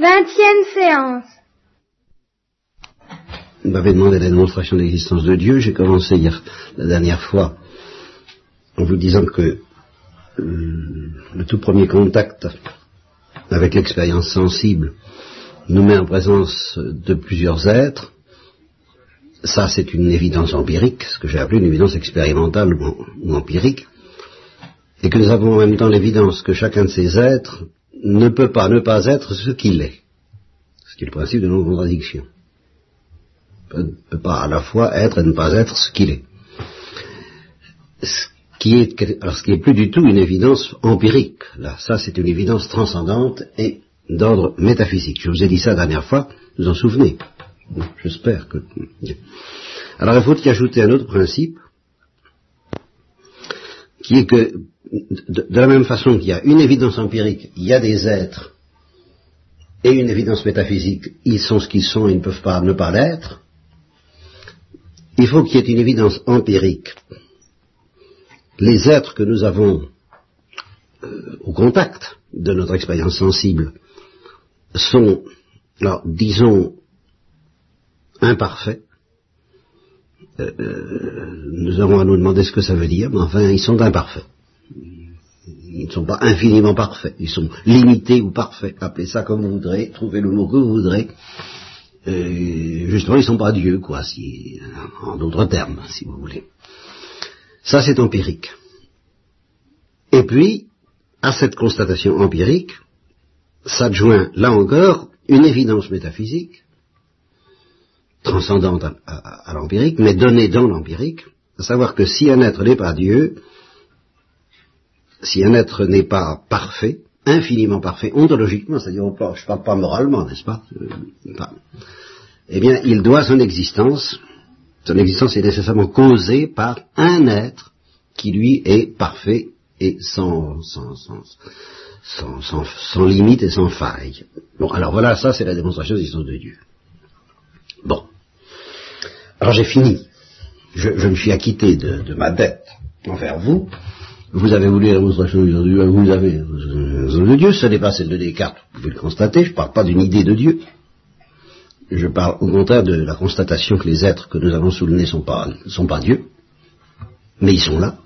Vingtième séance. Vous m'avez demandé la démonstration de l'existence de Dieu. J'ai commencé hier, la dernière fois en vous disant que euh, le tout premier contact avec l'expérience sensible nous met en présence de plusieurs êtres. Ça, c'est une évidence empirique, ce que j'ai appelé une évidence expérimentale ou empirique, et que nous avons en même temps l'évidence que chacun de ces êtres ne peut pas ne pas être ce qu'il est, ce qui est le principe de non-contradiction. Ne peut pas à la fois être et ne pas être ce qu'il est. Ce qui est, alors ce qui est plus du tout une évidence empirique. Là, ça c'est une évidence transcendante et d'ordre métaphysique. Je vous ai dit ça la dernière fois, vous en souvenez J'espère que... Alors il faut y ajouter un autre principe, qui est que de, la même façon qu'il y a une évidence empirique, il y a des êtres, et une évidence métaphysique, ils sont ce qu'ils sont, ils ne peuvent pas ne pas l'être, il faut qu'il y ait une évidence empirique. Les êtres que nous avons euh, au contact de notre expérience sensible sont, alors, disons, imparfaits. Euh, euh, nous avons à nous demander ce que ça veut dire, mais enfin, ils sont imparfaits. Ils ne sont pas infiniment parfaits, ils sont limités ou parfaits. Appelez ça comme vous voudrez, trouvez le mot que vous voudrez. Justement, ils ne sont pas Dieu, quoi, si, en d'autres termes, si vous voulez. Ça, c'est empirique. Et puis, à cette constatation empirique, s'adjoint, là encore, une évidence métaphysique, transcendante à, l'empirique, mais donnée dans l'empirique, à savoir que si un être n'est pas Dieu, si un être n'est pas parfait, infiniment parfait, ontologiquement, c'est-à-dire, je ne parle pas moralement, n'est-ce pas euh, Eh bien, il doit son existence, son existence est nécessairement causée par un être qui, lui, est parfait et sans, sans, sans, sans, sans, limite et sans faille. Bon, alors voilà, ça c'est la démonstration de l'existence de Dieu. Bon. Alors j'ai fini. Je, me suis acquitté de, ma dette envers vous. Vous avez voulu la démonstration de Dieu, vous avez la de Dieu, ce n'est pas celle de Descartes, vous pouvez le constater, je ne parle pas d'une idée de Dieu. Je parle au contraire de la constatation que les êtres que nous avons sous le nez ne sont pas, sont pas Dieu, mais ils sont là.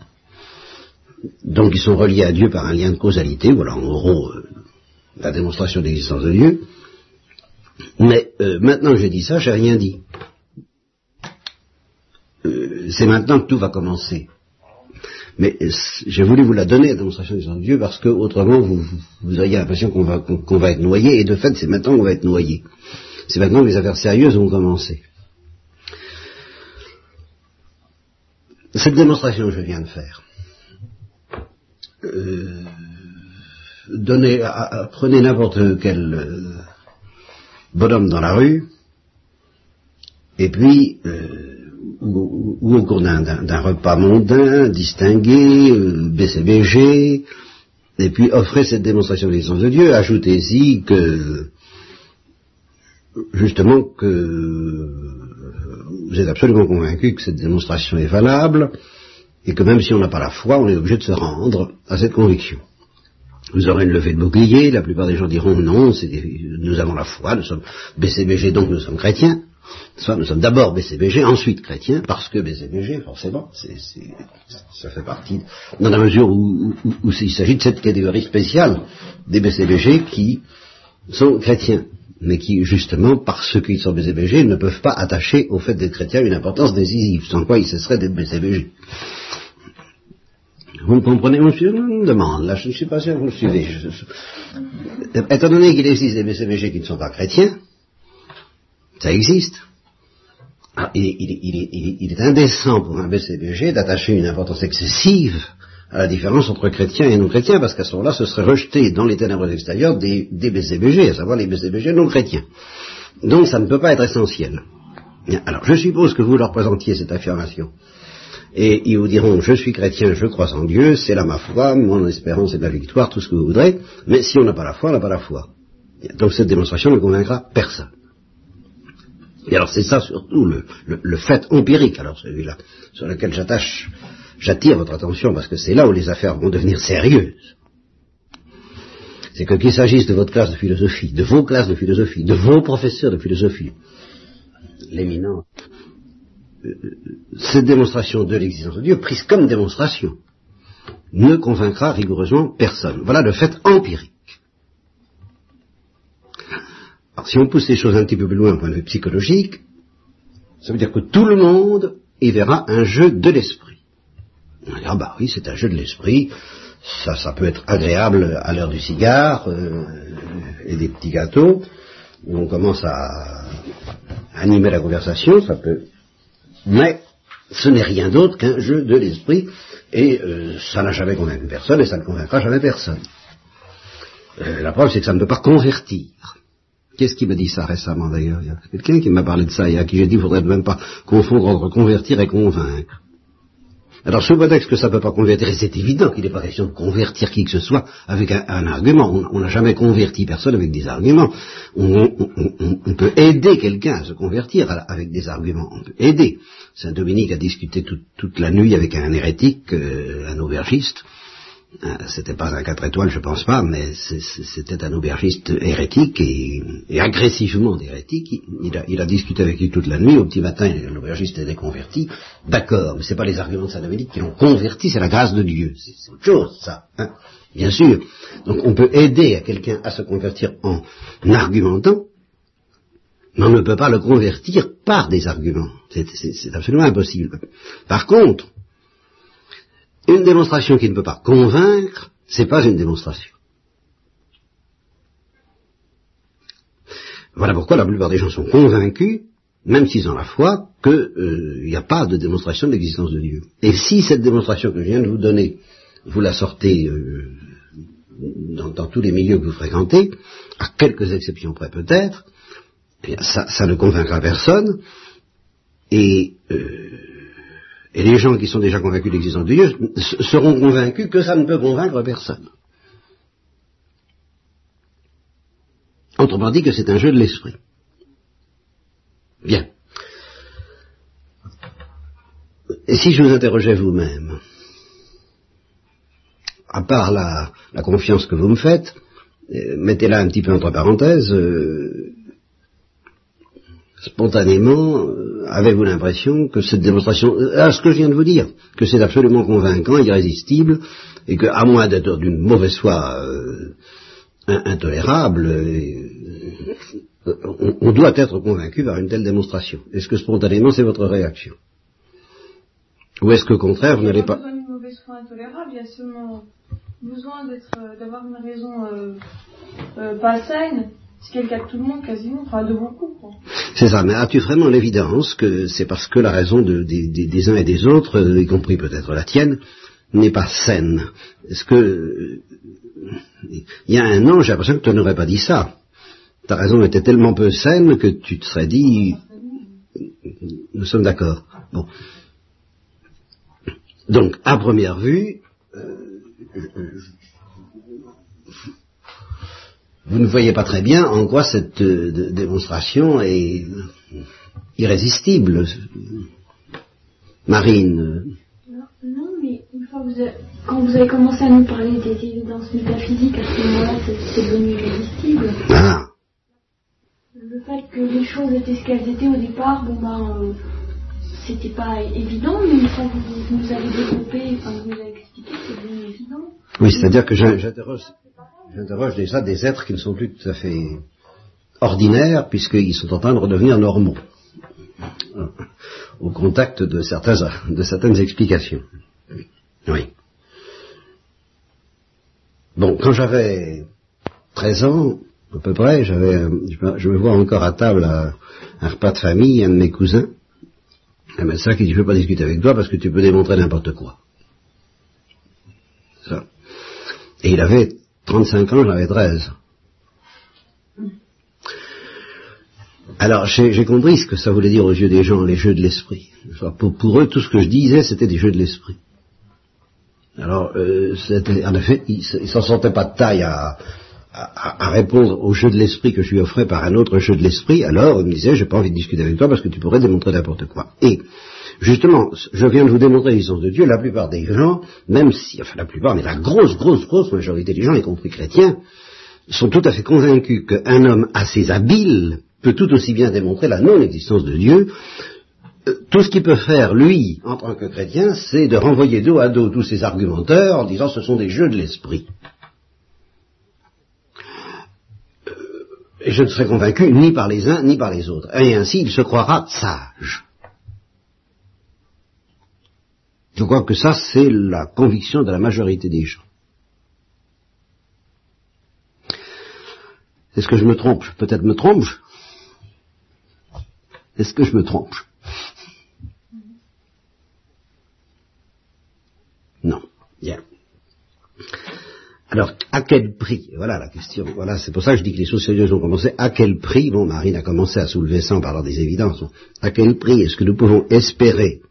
Donc ils sont reliés à Dieu par un lien de causalité, voilà en gros euh, la démonstration de l'existence de Dieu. Mais euh, maintenant que j'ai dit ça, j'ai rien dit. Euh, c'est maintenant que tout va commencer. Mais j'ai voulu vous la donner, la démonstration de l'existence de Dieu, parce que autrement vous, auriez l'impression qu'on va, va être noyé, et de fait c'est maintenant qu'on va être noyé. C'est maintenant que les affaires sérieuses vont commencer. Cette démonstration que je viens de faire, euh, donnez, prenez n'importe quel euh, bonhomme dans la rue, et puis, euh, ou, au cours d'un repas mondain, distingué, BCBG, et puis offrez cette démonstration de l'existence de Dieu, ajoutez-y que, justement, que vous êtes absolument convaincu que cette démonstration est valable, et que même si on n'a pas la foi, on est obligé de se rendre à cette conviction. Vous aurez une levée de bouclier, la plupart des gens diront non, nous avons la foi, nous sommes BCBG, donc nous sommes chrétiens. Soit nous sommes d'abord BCBG, ensuite chrétiens, parce que BCBG, forcément, ça fait partie, dans la mesure où, il s'agit de cette catégorie spéciale des BCBG qui sont chrétiens, mais qui, justement, parce qu'ils sont BCBG, ne peuvent pas attacher au fait d'être chrétiens une importance décisive, sans quoi ils cesseraient d'être BCBG. Vous me comprenez, monsieur? Je me demande, là, je ne suis pas sûr que vous me suivez. Étant donné qu'il existe des BCBG qui ne sont pas chrétiens, ça existe. Ah, il, est indécent pour un BCBG d'attacher une importance excessive à la différence entre chrétiens et non chrétiens, parce qu'à ce moment-là, ce serait rejeté dans les ténèbres extérieures des, des BCBG, à savoir les BCBG non chrétiens. Donc ça ne peut pas être essentiel. Alors, je suppose que vous leur présentiez cette affirmation et ils vous diront je suis chrétien, je crois en Dieu, c'est là ma foi, mon espérance et ma victoire, tout ce que vous voudrez, mais si on n'a pas la foi, on n'a pas la foi. Donc cette démonstration ne convaincra personne. Et alors c'est ça surtout le, fait empirique, alors celui-là, sur lequel j'attache, j'attire votre attention parce que c'est là où les affaires vont devenir sérieuses. c'est que qu'il s'agisse de votre classe de philosophie, de vos classes de philosophie, de vos professeurs de philosophie, l'éminent, euh, cette démonstration de l'existence de Dieu, prise comme démonstration, ne convaincra rigoureusement personne. Voilà le fait empirique. Alors, si on pousse les choses un petit peu plus loin, au point de vue psychologique, ça veut dire que tout le monde y verra un jeu de l'esprit. On dira, bah oui, c'est un jeu de l'esprit, ça, ça peut être agréable à l'heure du cigare euh, et des petits gâteaux, où on commence à animer la conversation, ça peut... Mais ce n'est rien d'autre qu'un jeu de l'esprit, et euh, ça n'a jamais convaincu personne, et ça ne convaincra jamais personne. Euh, la preuve, c'est que ça ne peut pas convertir. Qu'est-ce qui me dit ça récemment d'ailleurs? Il y a quelqu'un qui m'a parlé de ça et à qui j'ai dit qu'il ne faudrait même pas confondre entre convertir et convaincre. Alors sous prétexte que ça ne peut pas convertir, et c'est évident qu'il n'est pas question de convertir qui que ce soit avec un, argument. On n'a jamais converti personne avec des arguments. On, peut aider quelqu'un à se convertir avec des arguments. On peut aider. Saint Dominique a discuté toute la nuit avec un hérétique, euh, un aubergiste, c'était pas un quatre étoiles, je pense pas, mais c'était un aubergiste hérétique et, agressivement hérétique. Il a, discuté avec lui toute la nuit. Au petit matin, l'aubergiste était converti. D'accord, mais c'est pas les arguments de Saint Dominique qui l'ont converti, c'est la grâce de Dieu. C'est autre chose, ça. Hein. Bien sûr. Donc on peut aider à quelqu'un à se convertir en argumentant, mais on ne peut pas le convertir par des arguments. C'est absolument impossible. Par contre, une démonstration qui ne peut pas convaincre, c'est pas une démonstration. Voilà pourquoi la plupart des gens sont convaincus, même s'ils ont la foi, qu'il n'y euh, a pas de démonstration de l'existence de Dieu. Et si cette démonstration que je viens de vous donner, vous la sortez euh, dans, tous les milieux que vous fréquentez, à quelques exceptions près peut-être, eh ça, ne convaincra personne, et euh, et les gens qui sont déjà convaincus de l'existence de Dieu seront convaincus que ça ne peut convaincre personne. Autrement dit que c'est un jeu de l'esprit. Bien. Et si je vous interrogeais vous-même, à part la, confiance que vous me faites, euh, mettez-la un petit peu entre parenthèses, euh, spontanément, euh, avez-vous l'impression que cette démonstration, à ce que je viens de vous dire, que c'est absolument convaincant, irrésistible, et que, à moins d'être d'une mauvaise foi euh, intolérable, euh, on, doit être convaincu par une telle démonstration. Est-ce que spontanément c'est votre réaction? Ou est-ce qu'au contraire vous n'allez pas... N'y a mauvaise foi intolérable, il y a seulement besoin d'avoir une raison pas saine c'est le cas de tout le monde quasiment, enfin de beaucoup. C'est ça, mais as-tu vraiment l'évidence que c'est parce que la raison des, uns et des autres, euh, y compris peut-être la tienne, n'est pas saine? Est-ce que... Euh, il y a un an, j'ai l'impression que tu n'aurais pas dit ça. Ta raison était tellement peu saine que tu te serais dit... Nous sommes d'accord. Bon. Donc, à première vue, euh, vous ne voyez pas très bien en quoi cette euh, démonstration est irrésistible. Marine. Non, mais une fois vous quand vous avez commencé à nous parler des évidences métaphysiques, à ce moment-là, c'est devenu irrésistible. Ah. Le fait que les choses étaient ce qu'elles étaient au départ, bon ben, euh, c'était pas évident, mais une fois que vous, nous avez développé, enfin, vous nous avez expliqué, c'est devenu évident. Oui, c'est-à-dire que j'interroge j'interroge déjà des êtres qui ne sont plus tout à fait ordinaires, puisqu'ils sont en train de redevenir normaux, au contact de, de certaines explications. Oui. Bon, quand j'avais 13 ans, à peu près, j'avais, je me vois encore à table à un repas de famille, un de mes cousins, un médecin qui dit, je ne veux pas discuter avec toi parce que tu peux démontrer n'importe quoi. Ça. Et il avait 35 ans, j'avais 13. Alors, j'ai compris ce que ça voulait dire aux yeux des gens, les jeux de l'esprit. Pour, eux, tout ce que je disais, c'était des jeux de l'esprit. Alors, euh, en effet, ils ne s'en sentaient pas de taille à, répondre au jeu de l'esprit que je lui offrais par un autre jeu de l'esprit. Alors, ils me disaient, j'ai pas envie de discuter avec toi parce que tu pourrais démontrer n'importe quoi. Justement, je viens de vous démontrer l'existence de Dieu, la plupart des gens, même si, enfin la plupart, mais la grosse, grosse, grosse majorité des gens, y compris chrétiens, sont tout à fait convaincus qu'un homme assez habile peut tout aussi bien démontrer la non-existence de Dieu. Euh, tout ce qu'il peut faire, lui, en tant que chrétien, c'est de renvoyer dos à dos tous ces argumenteurs en disant ce sont des jeux de l'esprit. Euh, et je ne serai convaincu ni par les uns ni par les autres. Et ainsi, il se croira sage. Je crois que ça, c'est la conviction de la majorité des gens. Est-ce que je me trompe? Peut-être me trompe Est-ce que je me trompe? Non. Bien. Alors, à quel prix? Voilà la question. Voilà, c'est pour ça que je dis que les choses sérieuses ont commencé. À quel prix? Bon, Marine a commencé à soulever ça en parlant des évidences. À quel prix? Est-ce que nous pouvons espérer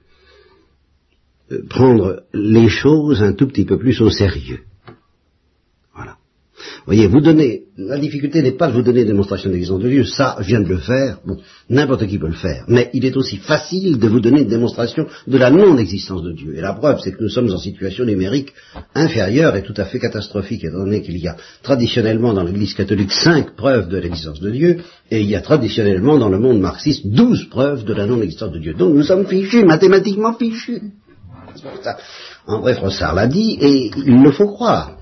prendre les choses un tout petit peu plus au sérieux voyez, vous donnez, la difficulté n'est pas de vous donner une démonstration d'existence de Dieu, ça, je viens de le faire, n'importe qui peut le faire, mais il est aussi facile de vous donner une démonstration de la non-existence de Dieu. Et la preuve, c'est que nous sommes en situation numérique inférieure et tout à fait catastrophique, étant donné qu'il y a traditionnellement dans l'Église catholique cinq preuves de l'existence de Dieu, et il y a traditionnellement dans le monde marxiste douze preuves de la non-existence de Dieu. Donc nous sommes fichus, mathématiquement fichus. André Frossard l'a dit, et il le faut croire.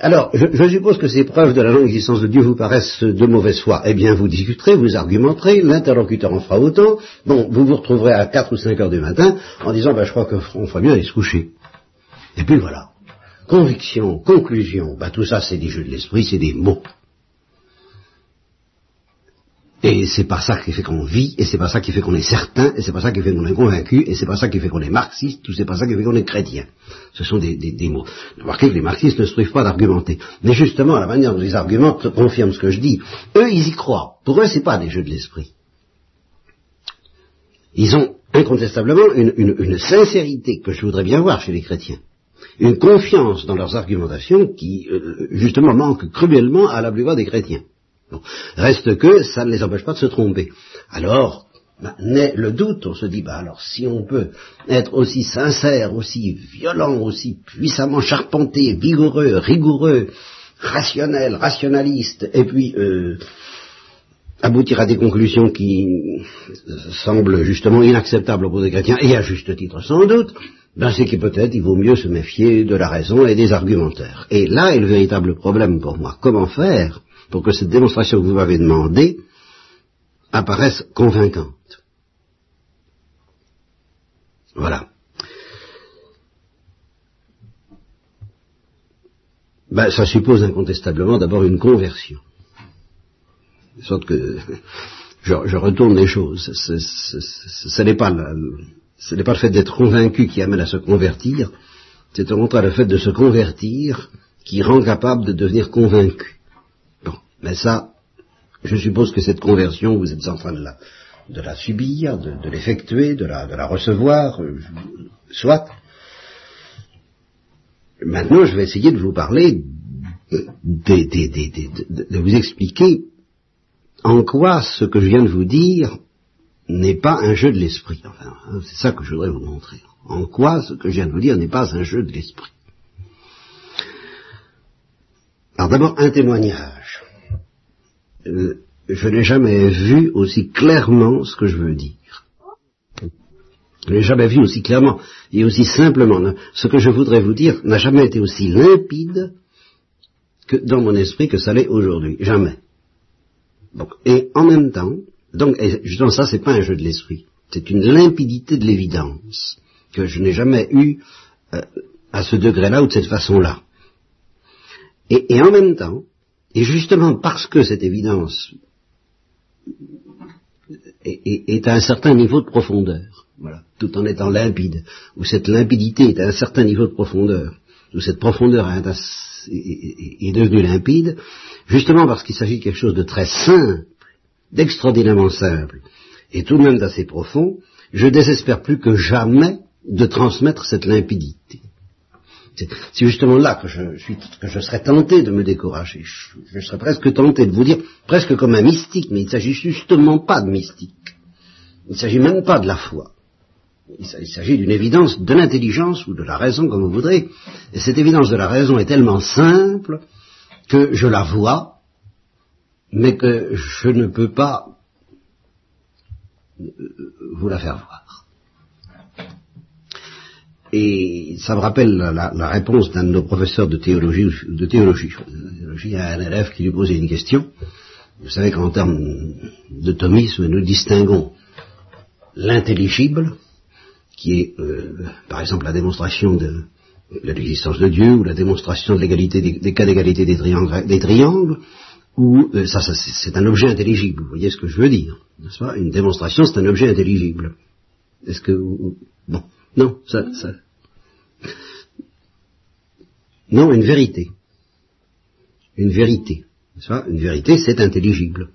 Alors, je, suppose que ces preuves de la non-existence de Dieu vous paraissent de mauvaise foi. Eh bien, vous discuterez, vous argumenterez, l'interlocuteur en fera autant. Bon, vous vous retrouverez à 4 ou 5 heures du matin en disant, ben, je crois qu'on ferait mieux aller se coucher. Et puis voilà. Conviction, conclusion, ben, tout ça c'est des jeux de l'esprit, c'est des mots. Et c'est pas ça qui fait qu'on vit, et c'est pas ça qui fait qu'on est certain, et c'est pas ça qui fait qu'on est convaincu, et c'est pas ça qui fait qu'on est marxiste, ou c'est pas ça qui fait qu'on est chrétien. Ce sont des, mots. Remarquez que les marxistes ne se trouvent pas d'argumenter. Mais justement, la manière dont ils argumentent confirme ce que je dis. Eux, ils y croient. Pour eux, c'est pas des jeux de l'esprit. Ils ont incontestablement une, sincérité que je voudrais bien voir chez les chrétiens. Une confiance dans leurs argumentations qui, euh, justement, manque cruellement à la plupart des chrétiens. Reste que ça ne les empêche pas de se tromper. Alors, bah, naît le doute, on se dit, bah alors si on peut être aussi sincère, aussi violent, aussi puissamment charpenté, vigoureux, rigoureux, rationnel, rationaliste, et puis euh, aboutir à des conclusions qui semblent justement inacceptables pour des chrétiens, et à juste titre sans doute, ben c'est que peut-être il vaut mieux se méfier de la raison et des argumentaires. Et là est le véritable problème pour moi. Comment faire pour que cette démonstration que vous m'avez demandée apparaisse convaincante. Voilà. Ben, ça suppose incontestablement d'abord une conversion. De sorte que je, retourne les choses. Ce n'est pas, pas le fait d'être convaincu qui amène à se convertir, c'est au contraire le fait de se convertir qui rend capable de devenir convaincu. Mais ça, je suppose que cette conversion, vous êtes en train de la, de subir, de, l'effectuer, de la, de recevoir, euh, soit. Maintenant, je vais essayer de vous parler, de, vous expliquer en quoi ce que je viens de vous dire n'est pas un jeu de l'esprit. Enfin, hein, c'est ça que je voudrais vous montrer. En quoi ce que je viens de vous dire n'est pas un jeu de l'esprit. Alors d'abord, un témoignage. Euh, je n'ai jamais vu aussi clairement ce que je veux dire. Je n'ai jamais vu aussi clairement et aussi simplement. Ce que je voudrais vous dire n'a jamais été aussi limpide que dans mon esprit que ça l'est aujourd'hui. Jamais. et en même temps, donc, justement ça c'est pas un jeu de l'esprit. C'est une limpidité de l'évidence que je n'ai jamais eu euh, à ce degré-là ou de cette façon-là. et en même temps, et justement parce que cette évidence est, à un certain niveau de profondeur, voilà, tout en étant limpide, ou cette limpidité est à un certain niveau de profondeur, où cette profondeur est, est devenue limpide, justement parce qu'il s'agit de quelque chose de très simple, d'extraordinairement simple, et tout de même d'assez profond, je désespère plus que jamais de transmettre cette limpidité. C'est justement là que je, suis, que je serais tenté de me décourager. Je, serais presque tenté de vous dire, presque comme un mystique, mais il ne s'agit justement pas de mystique. Il ne s'agit même pas de la foi. Il s'agit d'une évidence de l'intelligence ou de la raison, comme vous voudrez. Et cette évidence de la raison est tellement simple que je la vois, mais que je ne peux pas vous la faire voir. Et ça me rappelle la, réponse d'un de nos professeurs de théologie, de théologie, à un élève qui lui posait une question. Vous savez qu'en termes de thomisme, nous distinguons l'intelligible, qui est, euh, par exemple, la démonstration de, l'existence de Dieu, ou la démonstration de l'égalité des, cas d'égalité des triangles, des triangles ou euh, ça, ça c'est un objet intelligible. Vous voyez ce que je veux dire, n'est-ce pas? Une démonstration, c'est un objet intelligible. Est-ce que bon, non, ça, ça, non, une vérité, une vérité, Une vérité, c'est intelligible.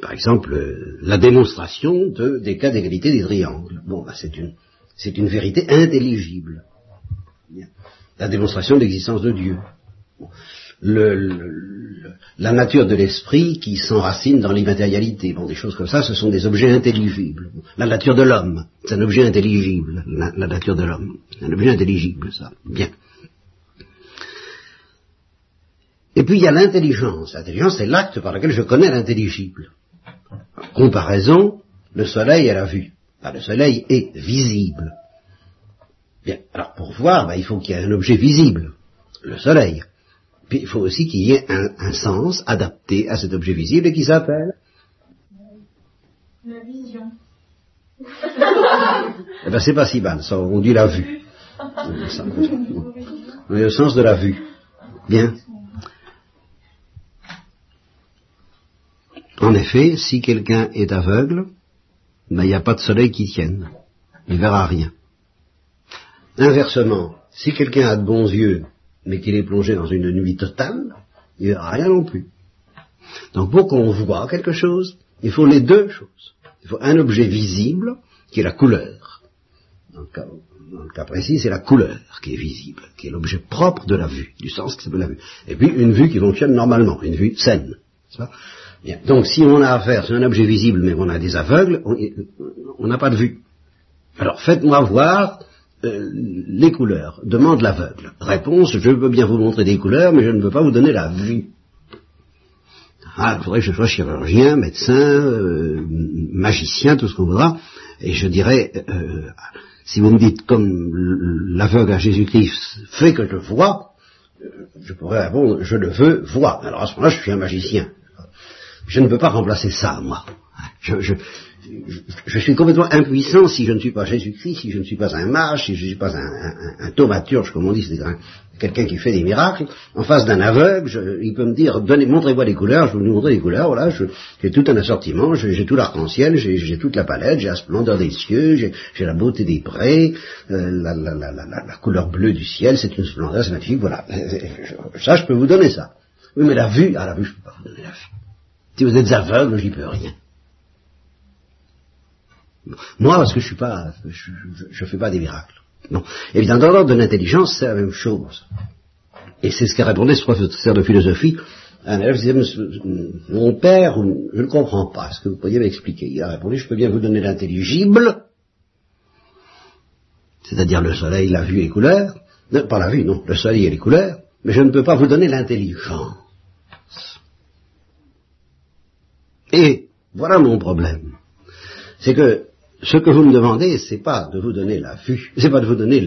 Par exemple, euh, la démonstration de, des cas d'égalité des triangles. Bon, bah, c'est une, c'est une vérité intelligible. La démonstration de l'existence de Dieu. Le, la nature de l'esprit qui s'enracine dans l'immatérialité. Bon, des choses comme ça, ce sont des objets intelligibles. La nature de l'homme, c'est un objet intelligible. La, nature de l'homme, un objet intelligible, ça. Bien. Et puis il y a l'intelligence. L'intelligence, c'est l'acte par lequel je connais l'intelligible. Comparaison, le soleil à la vue. le soleil est visible. Bien, alors pour voir, ben, il faut qu'il y ait un objet visible, le soleil. Puis il faut aussi qu'il y ait un, sens adapté à cet objet visible et qui s'appelle La vision. eh ben c'est pas si mal, ça, on dit la vue. Le sens de la vue. Bien. En effet, si quelqu'un est aveugle, ben, il n'y a pas de soleil qui tienne. Il verra rien. Inversement, si quelqu'un a de bons yeux, mais qu'il est plongé dans une nuit totale, il verra rien non plus. Donc pour qu'on voit quelque chose, il faut les deux choses. Il faut un objet visible, qui est la couleur. Dans le cas, précis, c'est la couleur qui est visible, qui est l'objet propre de la vue, du sens qui s'appelle la vue. Et puis une vue qui fonctionne normalement, une vue saine. Donc si on a affaire, c'est un objet visible, mais on a des aveugles, on n'a pas de vue. Alors faites-moi voir euh, les couleurs. Demande l'aveugle. Réponse, je veux bien vous montrer des couleurs, mais je ne veux pas vous donner la vue. Ah, il faudrait que je sois chirurgien, médecin, euh, magicien, tout ce qu'on voudra, et je dirais, euh, si vous me dites comme l'aveugle à Jésus-Christ fait que je vois, je pourrais répondre, je le veux voir. Alors à ce moment-là, je suis un magicien. Je ne peux pas remplacer ça, moi. Je, je, je, suis complètement impuissant si je ne suis pas Jésus-Christ, si je ne suis pas un mage, si je ne suis pas un, un, un comme on dit, c'est quelqu'un qui fait des miracles. En face d'un aveugle, il peut me dire, donnez, montrez-moi les couleurs, je vais vous montrer les couleurs, voilà, j'ai tout un assortiment, j'ai tout l'arc-en-ciel, j'ai toute la palette, j'ai la splendeur des cieux, j'ai la beauté des prés, euh, la, la, la, la, couleur bleue du ciel, c'est une splendeur, c'est magnifique, voilà. Ça, je peux vous donner ça. Oui, mais la vue, ah la vue, je peux pas vous donner la vue. Si vous êtes aveugle, j'y peux rien. Moi, parce que je suis pas, je, fais pas des miracles. Non. Évidemment, dans l'ordre de l'intelligence, c'est la même chose. Et c'est ce qu'a répondu ce professeur de philosophie. Un élève disait, mon père, je ne comprends pas, est-ce que vous pourriez m'expliquer Il a répondu, je peux bien vous donner l'intelligible, c'est-à-dire le soleil, la vue et les couleurs, pas la vue, non, le soleil et les couleurs, mais je ne peux pas vous donner l'intelligence. Et voilà mon problème. C'est que ce que vous me demandez, c'est pas de vous donner la vue, c'est pas de vous donner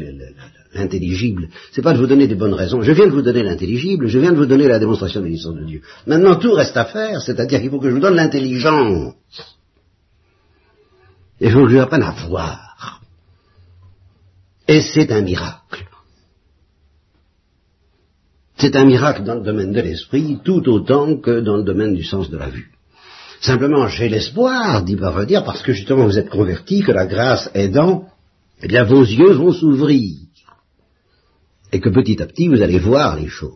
l'intelligible, c'est pas de vous donner des bonnes raisons. Je viens de vous donner l'intelligible, je viens de vous donner la démonstration de l'existence de Dieu. Maintenant, tout reste à faire, c'est-à-dire qu'il faut que je vous donne l'intelligence. Et je vous apprenne à voir. Et c'est un miracle. C'est un miracle dans le domaine de l'esprit, tout autant que dans le domaine du sens de la vue. Simplement, j'ai l'espoir d'y parvenir parce que justement vous êtes convertis, que la grâce aidant, eh bien vos yeux vont s'ouvrir. Et que petit à petit vous allez voir les choses.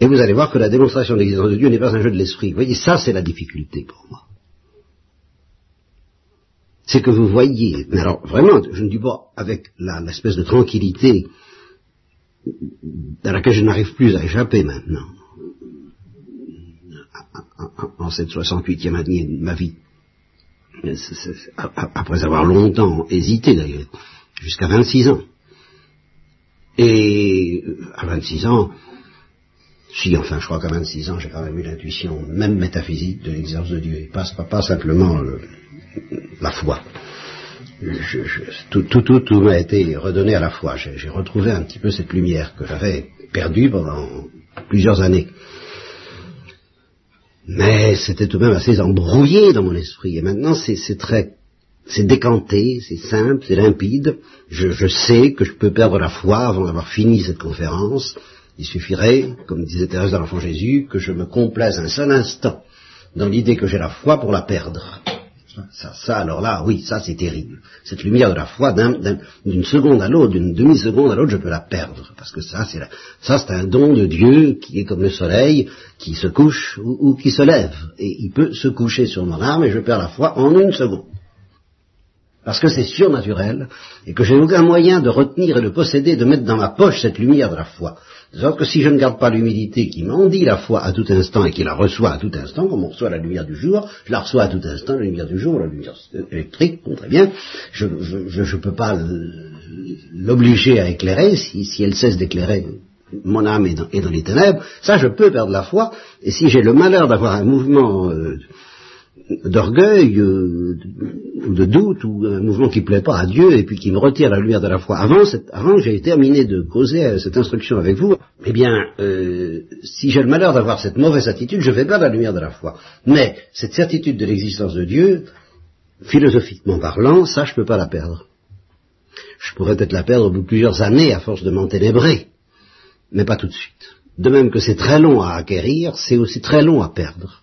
Et vous allez voir que la démonstration de l'existence de Dieu n'est pas un jeu de l'esprit. Vous voyez, ça c'est la difficulté pour moi. C'est que vous voyez, mais alors vraiment, je ne dis pas avec l'espèce de tranquillité dans laquelle je n'arrive plus à échapper maintenant en cette 68e année de ma vie, après avoir longtemps hésité d'ailleurs, jusqu'à 26 ans. Et à 26 ans, si, enfin, je crois qu'à 26 ans, j'ai quand même eu l'intuition, même métaphysique, de l'exercice de Dieu. Et pas, pas, simplement la foi. tout, tout, tout, tout m'a été redonné à la foi. J'ai retrouvé un petit peu cette lumière que j'avais perdue pendant plusieurs années. Mais c'était tout de même assez embrouillé dans mon esprit. Et maintenant, c'est très, c'est décanté, c'est simple, c'est limpide. Je, sais que je peux perdre la foi avant d'avoir fini cette conférence. Il suffirait, comme disait Thérèse de l'Enfant Jésus, que je me complaise un seul instant dans l'idée que j'ai la foi pour la perdre. Ça, ça, alors là, oui, ça c'est terrible. Cette lumière de la foi, d'une seconde à l'autre, d'une demi-seconde à l'autre, je peux la perdre. Parce que ça, c'est ça, c'est un don de Dieu qui est comme le soleil, qui se couche ou, ou, qui se lève. Et il peut se coucher sur mon âme et je perds la foi en une seconde. Parce que c'est surnaturel et que j'ai aucun moyen de retenir et de posséder, de mettre dans ma poche cette lumière de la foi. De sorte que si je ne garde pas l'humilité qui m'endie la foi à tout instant et qui la reçoit à tout instant, comme on reçoit la lumière du jour, je la reçois à tout instant, la lumière du jour, la lumière électrique, bon très bien, je ne peux pas l'obliger à éclairer si, si elle cesse d'éclairer mon âme est dans, dans, les ténèbres, ça je peux perdre la foi, et si j'ai le malheur d'avoir un mouvement euh, d'orgueil euh, ou de doute ou un mouvement qui plaît pas à Dieu et puis qui me retire la lumière de la foi. Avant, avant j'ai terminé de causer cette instruction avec vous, eh bien, euh, si j'ai le malheur d'avoir cette mauvaise attitude, je vais perdre la lumière de la foi. Mais cette certitude de l'existence de Dieu, philosophiquement parlant, ça je peux pas la perdre. Je pourrais peut-être la perdre au bout de plusieurs années à force de m'enténébrer, mais pas tout de suite. De même que c'est très long à acquérir, c'est aussi très long à perdre.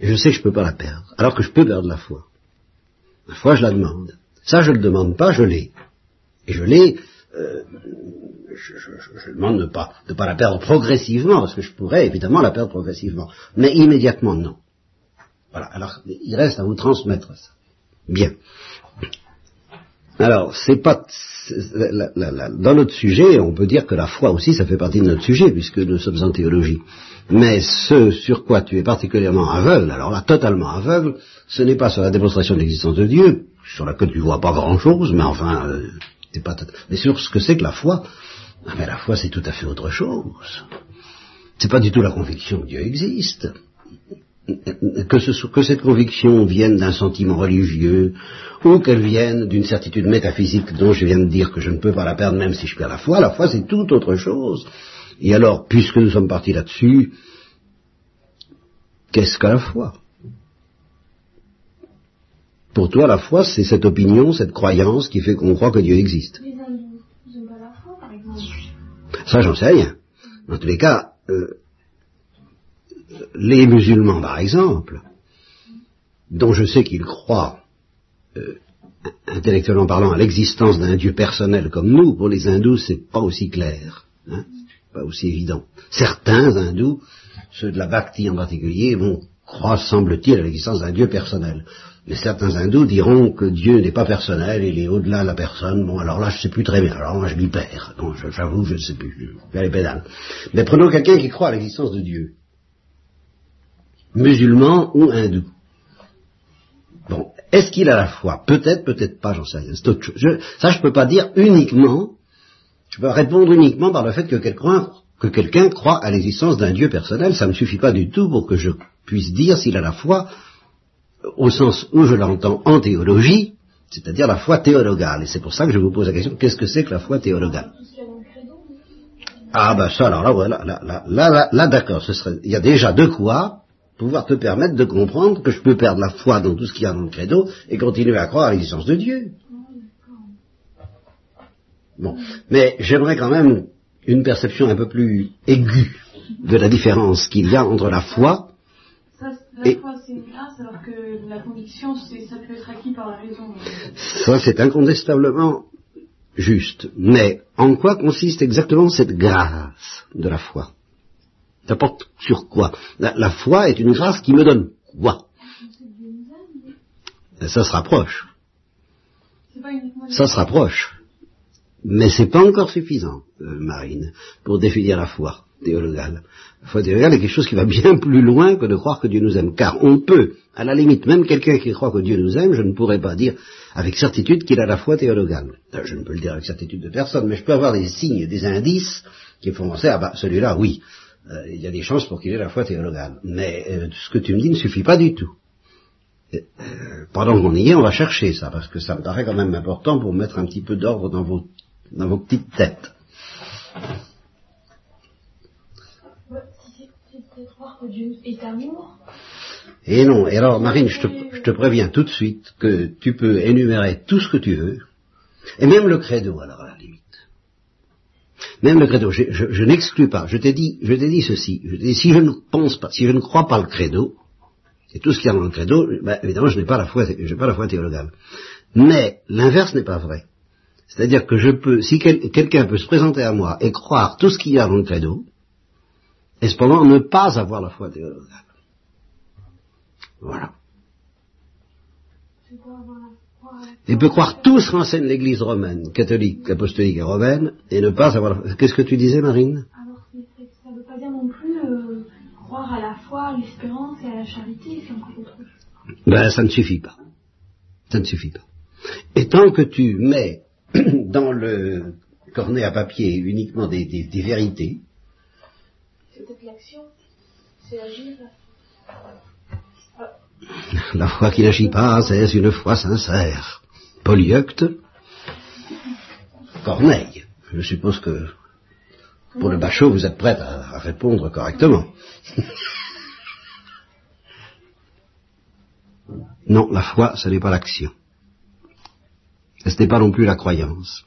Je sais que je ne peux pas la perdre, alors que je peux perdre la foi. La foi, je la demande. Ça, je ne le demande pas, je l'ai. Et je l'ai, euh, je, demande de ne pas, de pas la perdre progressivement, parce que je pourrais évidemment la perdre progressivement. Mais immédiatement, non. Voilà, alors il reste à vous transmettre ça. Bien. Alors, c'est pas dans notre sujet, on peut dire que la foi aussi, ça fait partie de notre sujet, puisque nous sommes en théologie. Mais ce sur quoi tu es particulièrement aveugle, alors là, totalement aveugle, ce n'est pas sur la démonstration de l'existence de Dieu, sur laquelle tu vois pas grand-chose, mais enfin, euh, pas mais sur ce que c'est que la foi. Ah, mais la foi, c'est tout à fait autre chose. C'est pas du tout la conviction que Dieu existe que, cette conviction vienne d'un sentiment religieux ou qu'elle vienne d'une certitude métaphysique dont je viens de dire que je ne peux pas la perdre même si je perds la foi, la foi c'est tout autre chose. Et alors, puisque nous sommes partis là-dessus, qu'est-ce que la foi? Pour toi, la foi, c'est cette opinion, cette croyance qui fait qu'on croit que Dieu existe. Ça, j'en sais rien. Dans tous les cas, euh, les musulmans, par exemple, dont je sais qu'ils croient, euh, intellectuellement parlant, à l'existence d'un Dieu personnel comme nous, pour les hindous, c'est pas aussi clair, hein, pas aussi évident. Certains hindous, ceux de la Bhakti en particulier, vont croire, semble-t-il, à l'existence d'un Dieu personnel. Mais certains hindous diront que Dieu n'est pas personnel, il est au-delà de la personne. Bon, alors là, je sais plus très bien. Alors moi, je m'y perds. j'avoue, je ne sais plus. Je les pédales. Mais prenons quelqu'un qui croit à l'existence de Dieu musulman ou hindou. Bon, est-ce qu'il a la foi? Peut-être, peut-être pas, j'en sais rien. C'est autre chose. Je, ça, je peux pas dire uniquement. Je peux répondre uniquement par le fait que quelqu'un que quelqu'un croit à l'existence d'un Dieu personnel. Ça ne me suffit pas du tout pour que je puisse dire s'il a la foi au sens où je l'entends en théologie, c'est-à-dire la foi théologale. Et c'est pour ça que je vous pose la question qu'est-ce que c'est que la foi théologale? Ah ben ça, alors là, voilà, là, là, là, là, là d'accord. Il y a déjà de quoi pouvoir te permettre de comprendre que je peux perdre la foi dans tout ce qu'il y a dans le credo et continuer à croire à l'existence de Dieu. Bon, mais j'aimerais quand même une perception un peu plus aiguë de la différence qu'il y a entre la foi ça, la foi, c'est une grâce, alors que la conviction, ça peut être acquis par la raison. Ça, c'est incontestablement juste. Mais en quoi consiste exactement cette grâce de la foi? Ça porte sur quoi la, foi est une grâce qui me donne quoi? Ça se rapproche. Ça se rapproche. Mais c'est pas encore suffisant, euh, Marine, pour définir la foi. théologale. La foi théologale est quelque chose qui va bien plus loin que de croire que Dieu nous aime. Car on peut, à la limite, même quelqu'un qui croit que Dieu nous aime, je ne pourrais pas dire avec certitude qu'il a la foi théologale. Euh, je ne peux le dire avec certitude de personne, mais je peux avoir des signes, des indices qui font penser, ah bah celui-là, oui, euh, il y a des chances pour qu'il ait la foi théologale. Mais euh, ce que tu me dis ne suffit pas du tout. pendant qu'on y est, on va chercher ça, parce que ça me paraît quand même important pour mettre un petit peu d'ordre dans vos, dans vos petites têtes. Et non, et alors Marine, je te, préviens tout de suite que tu peux énumérer tout ce que tu veux, et même le credo alors à la limite. Même le credo, je, n'exclus pas, je t'ai dit, je t'ai dit ceci, si je ne pense pas, si je ne crois pas le credo, et tout ce qu'il y a dans le credo, ben, évidemment je n'ai pas la foi, je pas la foi théologale. Mais l'inverse n'est pas vrai. C'est-à-dire que je peux, si quelqu'un peut se présenter à moi et croire tout ce qu'il y a dans le credo, et cependant ne pas avoir la foi théologale. Voilà? Il peut croire tout ce qu'enseigne l'Église romaine, catholique, apostolique et romaine, et ne pas avoir la foi. Qu'est-ce que tu disais, Marine? Alors, ça ne veut pas dire non plus euh, croire à la foi, à l'espérance et à la charité, c'est encore autre chose. Ben, ça ne suffit pas. Ça ne suffit pas. Et tant que tu mets dans le cornet à papier uniquement des, des vérités, peut-être l'action, c'est agir. La foi qui n'agit pas, c'est une foi sincère. Polyeucte, Corneille. Je suppose que pour le bachot, vous êtes prête à, répondre correctement. non, la foi, ce n'est pas l'action. Ce n'est pas non plus la croyance.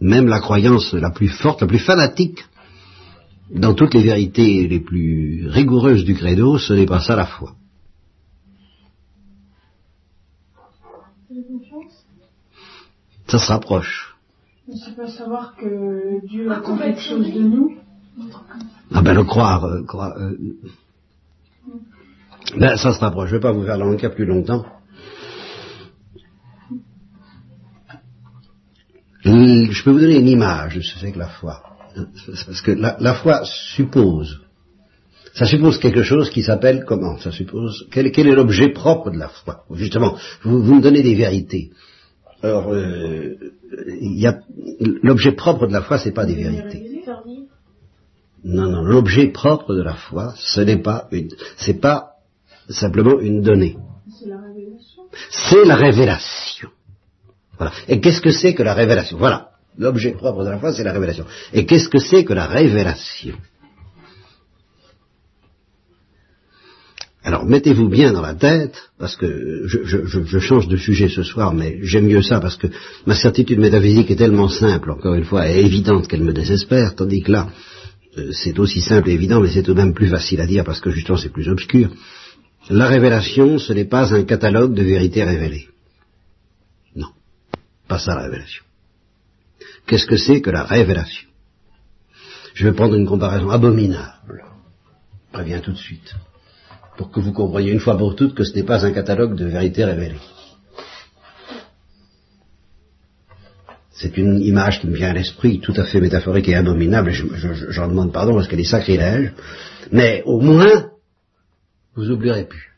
Même la croyance la plus forte, la plus fanatique, dans toutes les vérités les plus rigoureuses du credo, ce n'est pas ça la foi. Ça se rapproche. Mais c'est pas savoir que Dieu a quelque chose de nous. Ah ben le croire, euh, croire euh, ben, ça se rapproche. Je ne vais pas vous faire l'enquête plus longtemps. Je peux vous donner une image de ce que c'est que la foi. Parce que la, foi suppose, ça suppose quelque chose qui s'appelle comment? Ça suppose quel, est l'objet propre de la foi? Justement, vous, me donnez des vérités. Alors, euh, l'objet propre de la foi, c'est pas des vérités. Non, non, l'objet propre de la foi, ce n'est pas une, c'est pas simplement une donnée. C'est la révélation. C'est la révélation. Voilà. Et qu'est-ce que c'est que la révélation? Voilà. L'objet propre de la foi, c'est la révélation. Et qu'est-ce que c'est que la révélation? Alors mettez-vous bien dans la tête, parce que je, change de sujet ce soir, mais j'aime mieux ça parce que ma certitude métaphysique est tellement simple, encore une fois, et évidente qu'elle me désespère, tandis que là, euh, c'est aussi simple et évident, mais c'est tout de même plus facile à dire parce que justement c'est plus obscur. La révélation, ce n'est pas un catalogue de vérités révélées. Non, pas ça la révélation. Qu'est-ce que c'est que la révélation? Je vais prendre une comparaison abominable. Préviens tout de suite. Pour que vous compreniez une fois pour toutes que ce n'est pas un catalogue de vérités révélées. C'est une image qui me vient à l'esprit, tout à fait métaphorique et abominable, j'en demande pardon parce qu'elle est sacrilège, mais au moins, vous oublierez plus.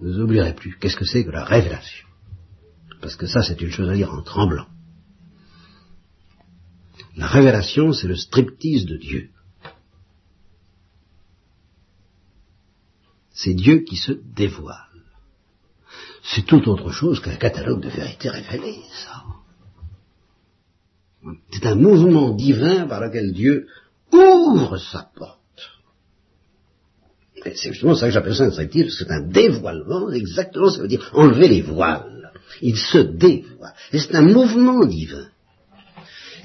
Vous oublierez plus. Qu'est-ce que c'est que la révélation? Parce que ça c'est une chose à dire en tremblant. La révélation, c'est le striptease de Dieu. C'est Dieu qui se dévoile. C'est tout autre chose qu'un catalogue de vérités révélées, ça. C'est un mouvement divin par lequel Dieu ouvre sa porte. c'est justement ça que j'appelle ça un striptease, c'est un dévoilement, exactement ça veut dire enlever les voiles. Il se dévoile. Et c'est un mouvement divin.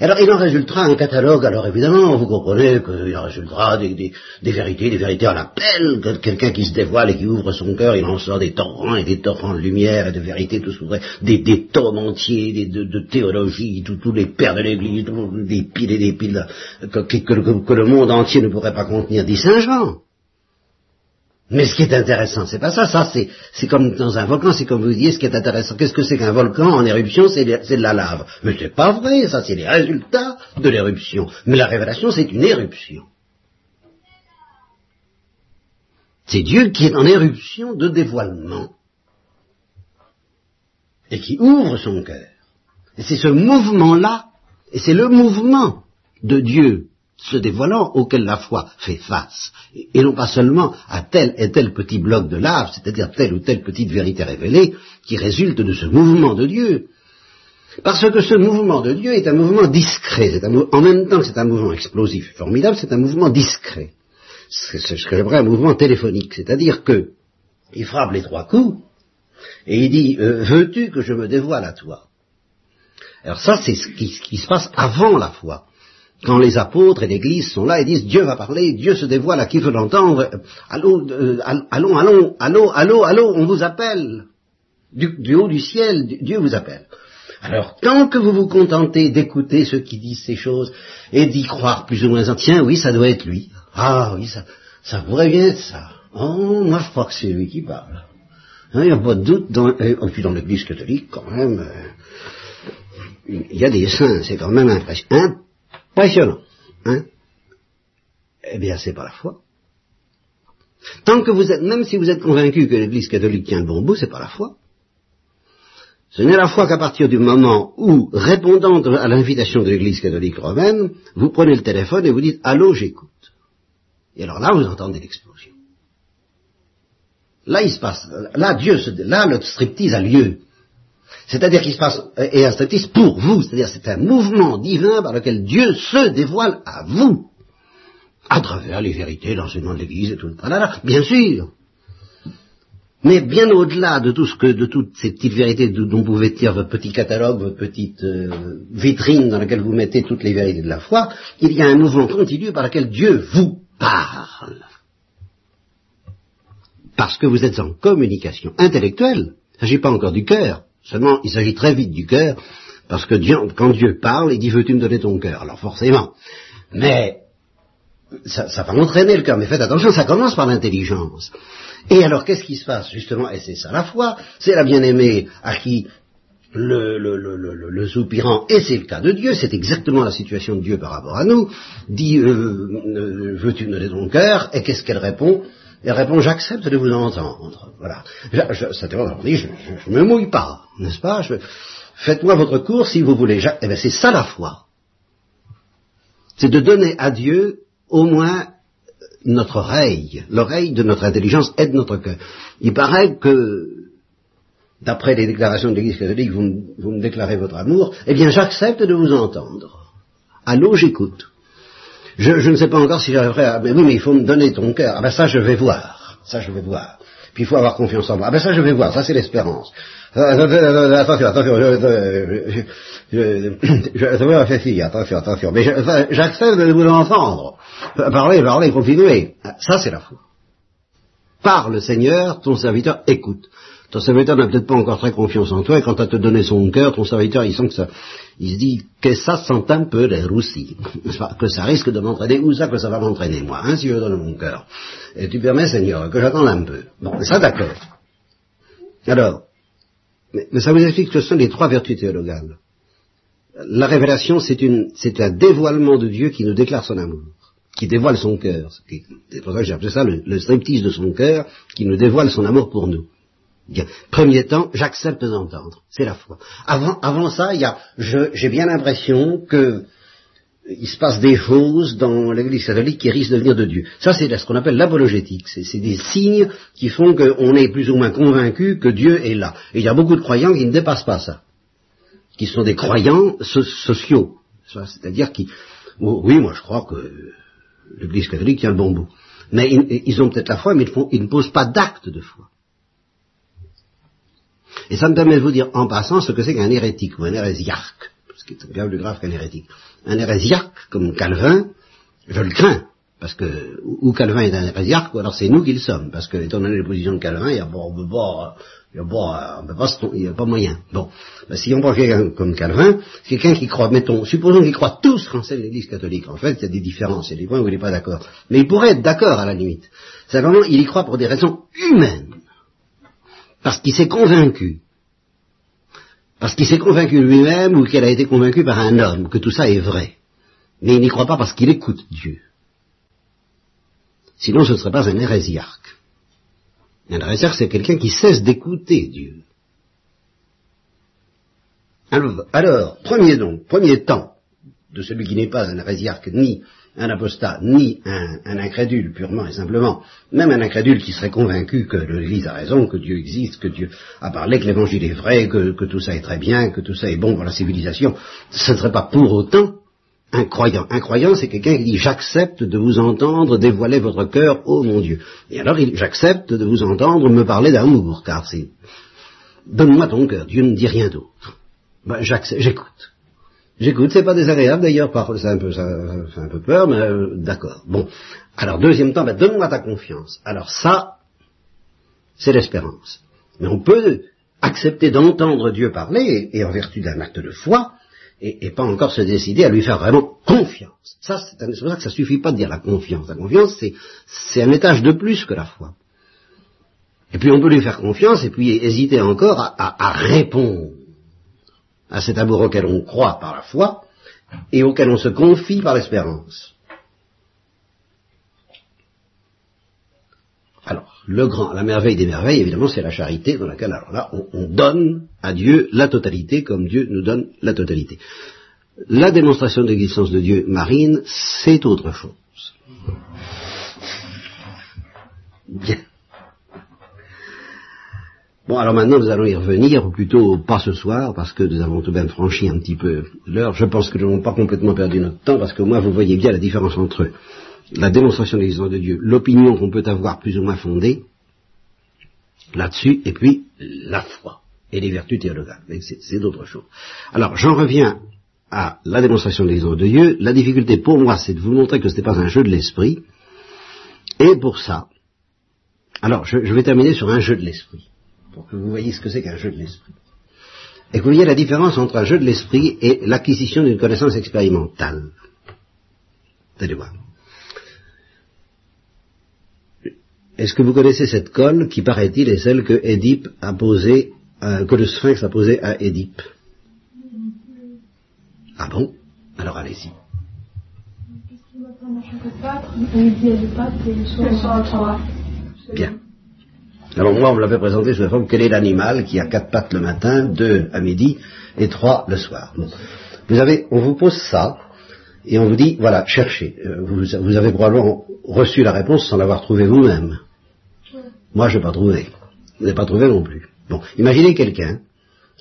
Alors il en résultera un catalogue, alors évidemment, vous comprenez qu'il en résultera des, vérités, des vérités à l'appel, quelqu'un qui se dévoile et qui ouvre son cœur, il en sort des torrents et des torrents de lumière et de vérité, tout ce des, des tomes entiers de, théologie, tous les pères de l'Église, des piles et des piles que, que, le monde entier ne pourrait pas contenir, dit Saint Jean. Mais ce qui est intéressant, c'est pas ça. Ça, c'est, comme dans un volcan, c'est comme vous disiez, ce qui est intéressant. Qu'est-ce que c'est qu'un volcan en éruption C'est de la lave. Mais c'est pas vrai, ça, c'est les résultats de l'éruption. Mais la révélation, c'est une éruption. C'est Dieu qui est en éruption de dévoilement et qui ouvre son cœur. Et c'est ce mouvement-là, et c'est le mouvement de Dieu se dévoilant auquel la foi fait face, et non pas seulement à tel et tel petit bloc de lave, c'est-à-dire telle ou telle petite vérité révélée, qui résulte de ce mouvement de Dieu. Parce que ce mouvement de Dieu est un mouvement discret, en même temps que c'est un mouvement explosif formidable, c'est un mouvement discret. C'est ce que j'aimerais un mouvement téléphonique, c'est-à-dire que il frappe les trois coups, et il dit, euh, veux-tu que je me dévoile à toi? Alors ça, c'est ce qui se passe avant la foi quand les apôtres et l'Église sont là et disent Dieu va parler, Dieu se dévoile à qui veut l'entendre, euh, allons, allons, allô, allô, allô, on vous appelle. Du, haut du ciel, Dieu vous appelle. Alors, tant que vous vous contentez d'écouter ceux qui disent ces choses et d'y croire plus ou moins, tiens, oui, ça doit être lui. Ah oui, ça, ça pourrait bien être ça. Oh, moi je crois que c'est lui qui parle. Hein, il n'y a pas de doute, dans, et puis dans l'Église catholique, quand même, euh, il y a des saints, c'est quand même impressionnant Passionnant. Hein Eh bien, c'est pas la foi. Tant que vous êtes, même si vous êtes convaincu que l'Église catholique tient le bon bout, c'est pas la foi. Ce n'est la foi qu'à partir du moment où, répondant à l'invitation de l'Église catholique romaine, vous prenez le téléphone et vous dites Allô, j'écoute. Et alors là, vous entendez l'explosion. Là, il se passe, là, Dieu se, là, le striptease a lieu. C'est-à-dire qu'il se passe, et un striptease pour vous, c'est-à-dire c'est un mouvement divin par lequel Dieu se dévoile à vous, à travers les vérités, l'enseignement de l'Église et tout le tralala, bien sûr. Mais bien au-delà de tout ce que, de toutes ces petites vérités dont vous pouvez dire votre petit catalogue, votre petite euh, vitrine dans laquelle vous mettez toutes les vérités de la foi, il y a un mouvement continu par lequel Dieu vous parle. Parce que vous êtes en communication intellectuelle. Il ne s'agit pas encore du cœur. Seulement, il s'agit très vite du cœur, parce que quand Dieu parle, il dit veux-tu me donner ton cœur? Alors forcément. Mais ça, ça va entraîner le cœur. Mais faites attention, ça commence par l'intelligence. Et alors, qu'est-ce qui se passe justement? Et c'est ça la foi. C'est la bien-aimée à qui le, le, le, le, soupirant, et c'est le cas de Dieu, c'est exactement la situation de Dieu par rapport à nous, dit euh, euh, veux-tu me donner ton cœur? Et qu'est-ce qu'elle répond? Elle répond, j'accepte de vous entendre. Voilà. Je, ça dit, je, je, me mouille pas, n'est-ce pas Faites-moi votre cours si vous voulez. Eh bien, c'est ça la foi. C'est de donner à Dieu au moins notre oreille, l'oreille de notre intelligence et de notre cœur. Il paraît que, d'après les déclarations de l'Église catholique, vous, vous me déclarez votre amour, eh bien j'accepte de vous entendre. Allô, j'écoute. Je, ne sais pas encore si j'arriverai à... Mais oui, mais il faut me donner ton cœur. Ah ben ça, je vais voir. Ça, je vais voir. Puis il faut avoir confiance en moi. Ah ben ça, je vais voir. Ça, c'est l'espérance. Attention, attention, je, je, je, attention, attention. Mais j'accepte de vous entendre. Parlez, parlez, continuez. Ça, c'est la foi. Parle, Seigneur, ton serviteur écoute. Ton serviteur n'a peut-être pas encore très confiance en toi, et quand as te donné son cœur, ton serviteur, il sent que ça, il se dit que ça sent un peu les roussis, que ça risque de m'entraîner, ou ça que ça va m'entraîner, moi, hein, si je donne mon cœur. Et tu permets, Seigneur, que j'attende un peu. Bon, ça d'accord. Alors, mais, ça vous explique que ce sont les trois vertus théologales. La révélation, c'est un dévoilement de Dieu qui nous déclare son amour, qui dévoile son cœur. C'est pour ça que j'ai appelé ça le, le striptease de son cœur, qui nous dévoile son amour pour nous. Premier temps, j'accepte d'entendre. C'est la foi. Avant, avant ça, il y a, j'ai bien l'impression que il se passe des choses dans l'Église catholique qui risquent de venir de Dieu. Ça, c'est ce qu'on appelle l'apologétique. C'est des signes qui font qu'on est plus ou moins convaincu que Dieu est là. Et il y a beaucoup de croyants qui ne dépassent pas ça, qui sont des croyants sociaux. C'est-à-dire qui, oh, oui, moi je crois que l'Église catholique tient le bon bout. Mais ils, ont peut-être la foi, mais ils ne posent pas d'acte de foi. Et ça me permet de vous dire en passant ce que c'est qu'un hérétique ou un hérésiarque, ce qui est bien plus grave qu'un hérétique. Un hérésiarque, comme Calvin, je le crains, Parce que, ou Calvin est un hérésiarque, ou alors c'est nous qui le sommes. Parce que, étant donné les positions de Calvin, il y a, bon, on peut pas, il n'y a, pas, moyen. Bon, ben, si on prend quelqu'un comme Calvin, quelqu'un qui croit, mettons, supposons qu'il croit tous français de l'Église catholique. En fait, il y a des différences, il y a des points où il n'est pas d'accord. Mais il pourrait être d'accord à la limite. Simplement, il y croit pour des raisons humaines. Parce qu'il s'est convaincu. Parce qu'il s'est convaincu lui-même ou qu'il a été convaincu par un homme que tout ça est vrai. Mais il n'y croit pas parce qu'il écoute Dieu. Sinon, ce ne serait pas un hérésiarque. Un hérésiarque, c'est quelqu'un qui cesse d'écouter Dieu. Alors, premier donc, premier temps de celui qui n'est pas un hérésiarque, ni un apostat, ni un, incrédule purement et simplement, même un incrédule qui serait convaincu que l'Église a raison, que Dieu existe, que Dieu a parlé, que l'Évangile est vrai, que, tout ça est très bien, que tout ça est bon pour la civilisation, ce ne serait pas pour autant un croyant. Un croyant, c'est quelqu'un qui dit j'accepte de vous entendre dévoiler votre cœur, ô mon Dieu. Et alors j'accepte de vous entendre me parler d'amour, car c'est donne-moi ton cœur, Dieu ne dit rien d'autre. Ben, j'écoute. J'écoute, c'est pas désagréable d'ailleurs, c'est ça, fait un peu peur, mais euh, d'accord. Bon, alors deuxième temps, ben, donne-moi ta confiance. Alors ça, c'est l'espérance. Mais on peut accepter d'entendre Dieu parler, et en vertu d'un acte de foi, et, pas encore se décider à lui faire vraiment confiance. Ça, c'est pour ça que ça suffit pas de dire la confiance. La confiance, c'est un étage de plus que la foi. Et puis on peut lui faire confiance et puis hésiter encore à, répondre à cet amour auquel on croit par la foi et auquel on se confie par l'espérance. Alors, le grand, la merveille des merveilles, évidemment, c'est la charité dans laquelle, alors là, on, donne à Dieu la totalité comme Dieu nous donne la totalité. La démonstration de l'existence de Dieu marine, c'est autre chose. Bien. Bon, alors maintenant nous allons y revenir, ou plutôt pas ce soir, parce que nous avons tout de même franchi un petit peu l'heure. Je pense que nous n'avons pas complètement perdu notre temps, parce que moi, vous voyez bien la différence entre la démonstration de l'existence de Dieu, l'opinion qu'on peut avoir plus ou moins fondée là-dessus, et puis la foi et les vertus théologales. Mais c'est d'autres choses. Alors, j'en reviens à la démonstration de l'existence de Dieu. La difficulté pour moi, c'est de vous montrer que ce n'est pas un jeu de l'esprit. Et pour ça, alors je, vais terminer sur un jeu de l'esprit, pour que vous voyez ce que c'est qu'un jeu de l'esprit. Et que vous voyez la différence entre un jeu de l'esprit et l'acquisition d'une connaissance expérimentale. Vous allez voir. Est-ce que vous connaissez cette colle qui, paraît-il, est celle que Édipe a posée, euh, que le Sphinx a posée à Édipe? Ah bon? Alors allez-y. Bien. Alors moi, on me l'avait présenté sous la forme quel est l'animal qui a quatre pattes le matin, deux à midi et trois le soir. Vous avez, on vous pose ça, et on vous dit, voilà, cherchez. Euh, vous, avez probablement reçu la réponse sans l'avoir trouvée vous-même. Moi, je n'ai pas trouvé. Vous n'avez pas trouvé non plus. Bon, imaginez quelqu'un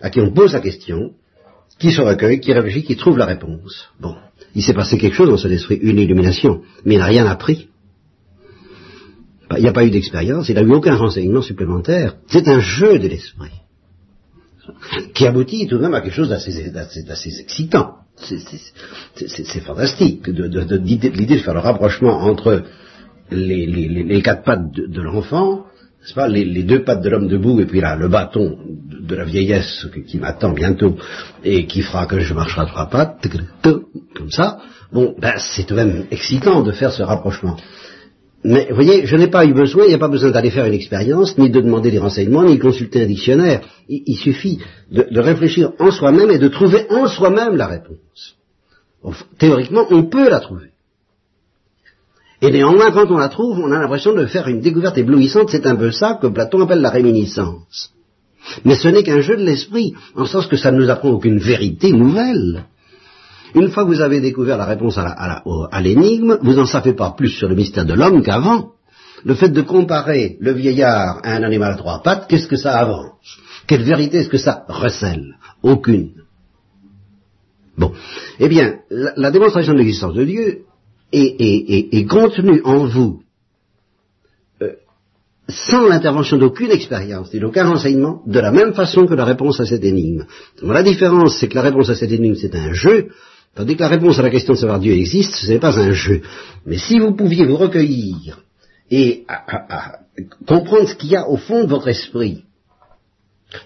à qui on pose la question, qui se recueille, qui réfléchit, qui trouve la réponse. Bon, il s'est passé quelque chose dans son esprit, une illumination, mais il n'a rien appris. Il n'y a pas eu d'expérience, il n'a eu aucun renseignement supplémentaire. C'est un jeu de l'esprit qui aboutit tout de même à quelque chose d'assez excitant. C'est fantastique l'idée de, faire le rapprochement entre les, quatre pattes de, l'enfant, n'est-ce pas, les, deux pattes de l'homme debout et puis là le bâton de, la vieillesse qui, m'attend bientôt et qui fera que je marcherai à trois pattes, comme ça. Bon, ben, c'est tout de même excitant de faire ce rapprochement. Mais vous voyez, je n'ai pas eu besoin, il n'y a pas besoin d'aller faire une expérience, ni de demander des renseignements, ni de consulter un dictionnaire. Il, suffit de, réfléchir en soi-même et de trouver en soi-même la réponse. théoriquement, on peut la trouver. Et néanmoins, quand on la trouve, on a l'impression de faire une découverte éblouissante. C'est un peu ça que Platon appelle la réminiscence. Mais ce n'est qu'un jeu de l'esprit, en sens que ça ne nous apprend aucune vérité nouvelle. Une fois que vous avez découvert la réponse à l'énigme, vous n'en savez pas plus sur le mystère de l'homme qu'avant. Le fait de comparer le vieillard à un animal à trois pattes, qu'est-ce que ça avance Quelle vérité est-ce que ça recèle? Aucune. Bon. Eh bien, la, démonstration de l'existence de Dieu est, contenue en vous euh, sans l'intervention d'aucune expérience et d'aucun renseignement, de la même façon que la réponse à cette énigme. la différence, c'est que la réponse à cette énigme, c'est un jeu, Tandis que la réponse à la question de savoir Dieu existe, ce n'est pas un jeu. Mais si vous pouviez vous recueillir et comprendre ce qu'il y a au fond de votre esprit,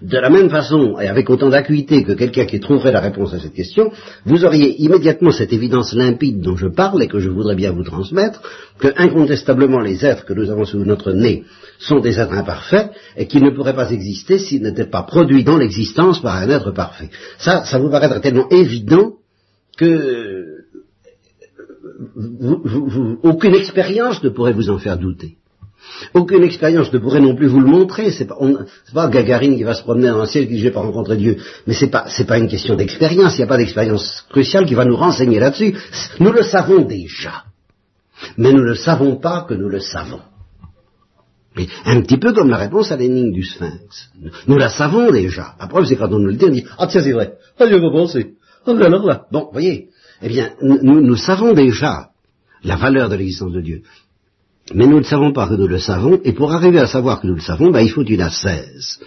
de la même façon et avec autant d'acuité que quelqu'un qui trouverait la réponse à cette question, vous auriez immédiatement cette évidence limpide dont je parle et que je voudrais bien vous transmettre, que incontestablement les êtres que nous avons sous notre nez sont des êtres imparfaits et qu'ils ne pourraient pas exister s'ils n'étaient pas produits dans l'existence par un être parfait. Ça, ça vous paraîtrait tellement évident que aucune expérience ne pourrait vous en faire douter. Aucune expérience ne pourrait non plus vous le montrer. C'est pas, pas Gagarine qui va se promener dans un ciel qui dit je vais pas rencontrer Dieu. Mais c'est pas, c'est pas une question d'expérience. Il n'y a pas d'expérience cruciale qui va nous renseigner là-dessus. Nous le savons déjà. Mais nous ne savons pas que nous le savons. Un petit peu comme la réponse à l'énigme du sphinx. Nous la savons déjà. La preuve, c'est quand on nous le dit, on dit, ah tiens, c'est vrai. Ah, penser. Ah, alors là. Bon, voyez. Eh bien, nous, nous savons déjà la valeur de l'existence de Dieu. Mais nous ne savons pas que nous le savons, et pour arriver à savoir que nous le savons, ben, il faut une ascèse.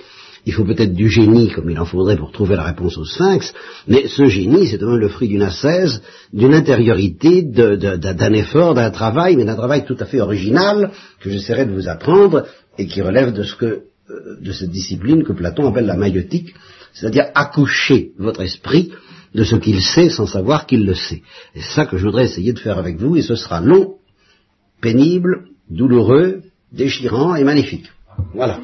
Il faut peut-être du génie, comme il en faudrait pour trouver la réponse au sphinx, mais ce génie, c'est le fruit d'une ascèse, d'une intériorité, d'un effort, d'un travail, mais d'un travail tout à fait original, que j'essaierai de vous apprendre, et qui relève de ce que, euh, de cette discipline que Platon appelle la maïotique, c'est-à-dire accoucher votre esprit de ce qu'il sait sans savoir qu'il le sait. Et c'est ça que je voudrais essayer de faire avec vous, et ce sera long, pénible, douloureux, déchirant et magnifique. Voilà.